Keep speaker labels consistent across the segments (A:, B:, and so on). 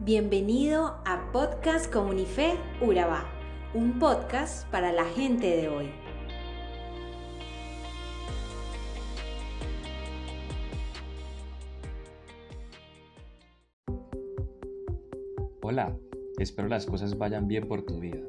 A: Bienvenido a Podcast Comunife Urabá, un podcast para la gente de hoy.
B: Hola, espero las cosas vayan bien por tu vida.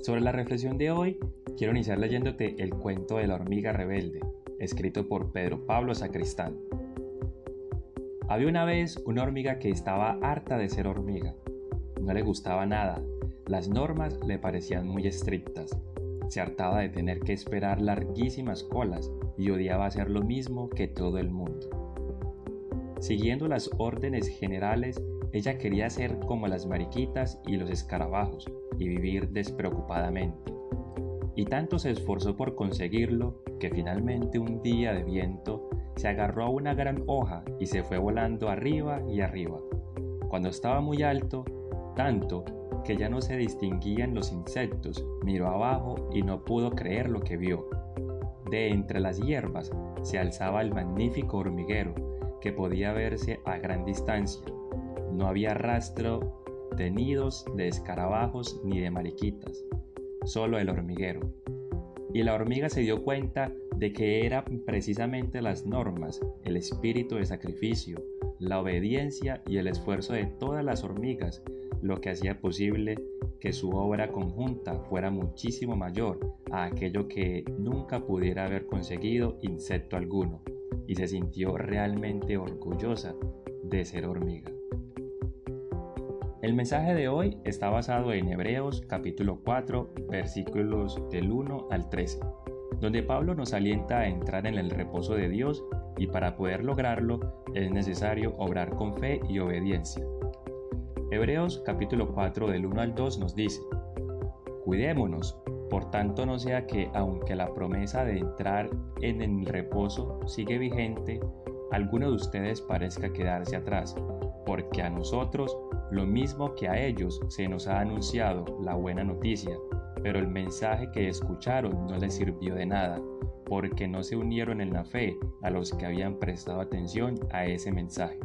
B: Sobre la reflexión de hoy, quiero iniciar leyéndote el cuento de la hormiga rebelde, escrito por Pedro Pablo Sacristán. Había una vez una hormiga que estaba harta de ser hormiga. No le gustaba nada, las normas le parecían muy estrictas. Se hartaba de tener que esperar larguísimas colas y odiaba hacer lo mismo que todo el mundo. Siguiendo las órdenes generales, ella quería ser como las mariquitas y los escarabajos y vivir despreocupadamente. Y tanto se esforzó por conseguirlo que finalmente un día de viento se agarró a una gran hoja y se fue volando arriba y arriba. Cuando estaba muy alto, tanto que ya no se distinguían los insectos, miró abajo y no pudo creer lo que vio. De entre las hierbas se alzaba el magnífico hormiguero, que podía verse a gran distancia. No había rastro de nidos, de escarabajos ni de mariquitas, solo el hormiguero. Y la hormiga se dio cuenta de que eran precisamente las normas, el espíritu de sacrificio, la obediencia y el esfuerzo de todas las hormigas lo que hacía posible que su obra conjunta fuera muchísimo mayor a aquello que nunca pudiera haber conseguido insecto alguno, y se sintió realmente orgullosa de ser hormiga. El mensaje de hoy está basado en Hebreos capítulo 4 versículos del 1 al 13 donde Pablo nos alienta a entrar en el reposo de Dios y para poder lograrlo es necesario obrar con fe y obediencia. Hebreos capítulo 4 del 1 al 2 nos dice, Cuidémonos, por tanto no sea que aunque la promesa de entrar en el reposo sigue vigente, alguno de ustedes parezca quedarse atrás, porque a nosotros, lo mismo que a ellos, se nos ha anunciado la buena noticia pero el mensaje que escucharon no les sirvió de nada, porque no se unieron en la fe a los que habían prestado atención a ese mensaje.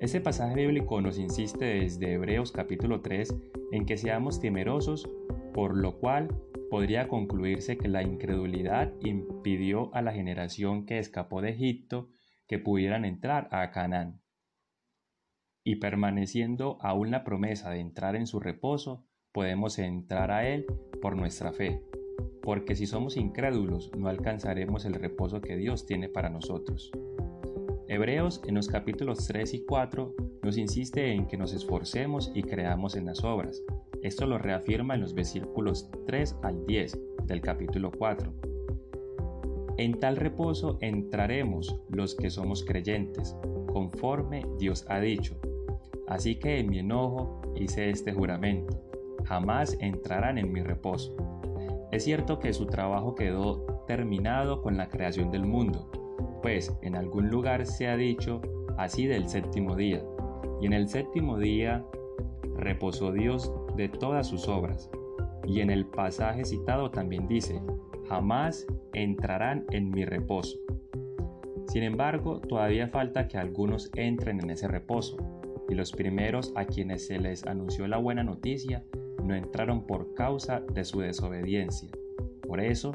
B: Este pasaje bíblico nos insiste desde Hebreos capítulo 3 en que seamos temerosos, por lo cual podría concluirse que la incredulidad impidió a la generación que escapó de Egipto que pudieran entrar a Canaán. Y permaneciendo aún la promesa de entrar en su reposo, podemos entrar a Él por nuestra fe, porque si somos incrédulos no alcanzaremos el reposo que Dios tiene para nosotros. Hebreos en los capítulos 3 y 4 nos insiste en que nos esforcemos y creamos en las obras. Esto lo reafirma en los versículos 3 al 10 del capítulo 4. En tal reposo entraremos los que somos creyentes, conforme Dios ha dicho. Así que en mi enojo hice este juramento jamás entrarán en mi reposo. Es cierto que su trabajo quedó terminado con la creación del mundo, pues en algún lugar se ha dicho así del séptimo día, y en el séptimo día reposó Dios de todas sus obras. Y en el pasaje citado también dice, jamás entrarán en mi reposo. Sin embargo, todavía falta que algunos entren en ese reposo, y los primeros a quienes se les anunció la buena noticia no entraron por causa de su desobediencia. Por eso,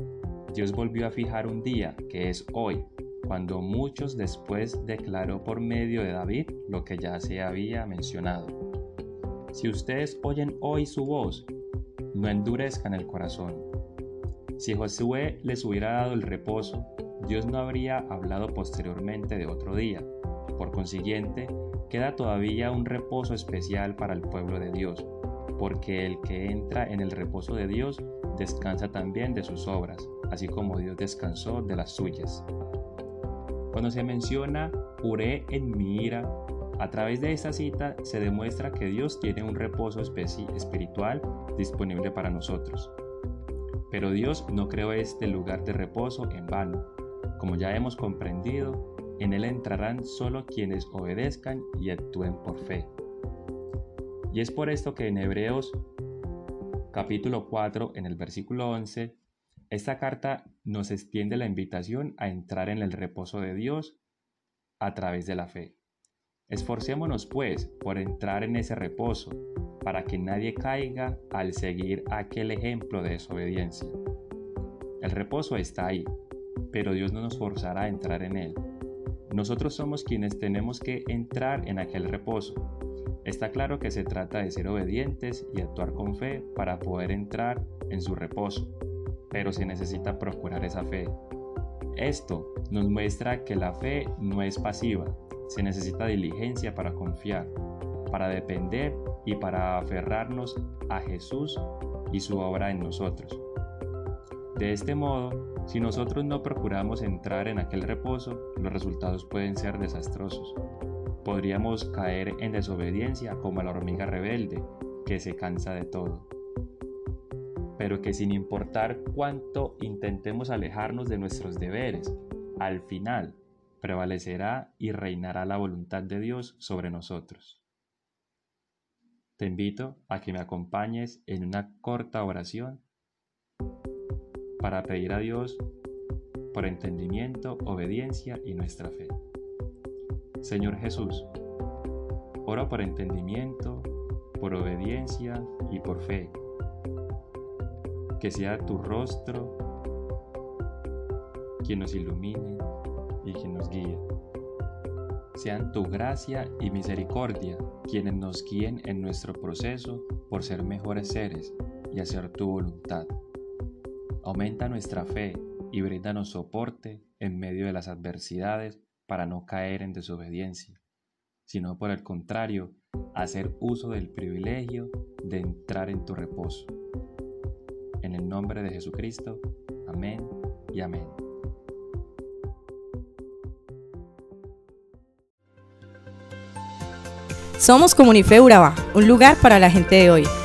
B: Dios volvió a fijar un día, que es hoy, cuando muchos después declaró por medio de David lo que ya se había mencionado. Si ustedes oyen hoy su voz, no endurezcan el corazón. Si Josué les hubiera dado el reposo, Dios no habría hablado posteriormente de otro día. Por consiguiente, queda todavía un reposo especial para el pueblo de Dios, porque el que entra en el reposo de Dios descansa también de sus obras, así como Dios descansó de las suyas. Cuando se menciona juré en mi ira, a través de esta cita se demuestra que Dios tiene un reposo espiritual disponible para nosotros. Pero Dios no creó este lugar de reposo en vano. Como ya hemos comprendido, en él entrarán solo quienes obedezcan y actúen por fe. Y es por esto que en Hebreos capítulo 4, en el versículo 11, esta carta nos extiende la invitación a entrar en el reposo de Dios a través de la fe. Esforcémonos pues por entrar en ese reposo, para que nadie caiga al seguir aquel ejemplo de desobediencia. El reposo está ahí, pero Dios no nos forzará a entrar en él. Nosotros somos quienes tenemos que entrar en aquel reposo. Está claro que se trata de ser obedientes y actuar con fe para poder entrar en su reposo, pero se necesita procurar esa fe. Esto nos muestra que la fe no es pasiva, se necesita diligencia para confiar, para depender y para aferrarnos a Jesús y su obra en nosotros. De este modo, si nosotros no procuramos entrar en aquel reposo, los resultados pueden ser desastrosos. Podríamos caer en desobediencia como la hormiga rebelde, que se cansa de todo. Pero que sin importar cuánto intentemos alejarnos de nuestros deberes, al final prevalecerá y reinará la voluntad de Dios sobre nosotros. Te invito a que me acompañes en una corta oración para pedir a Dios por entendimiento, obediencia y nuestra fe. Señor Jesús, oro por entendimiento, por obediencia y por fe. Que sea tu rostro quien nos ilumine y que nos guíe. Sean tu gracia y misericordia quienes nos guíen en nuestro proceso por ser mejores seres y hacer tu voluntad. Aumenta nuestra fe y brindanos soporte en medio de las adversidades para no caer en desobediencia, sino por el contrario, hacer uso del privilegio de entrar en tu reposo. En el nombre de Jesucristo, amén y amén.
C: Somos Comunife Urabá, un lugar para la gente de hoy.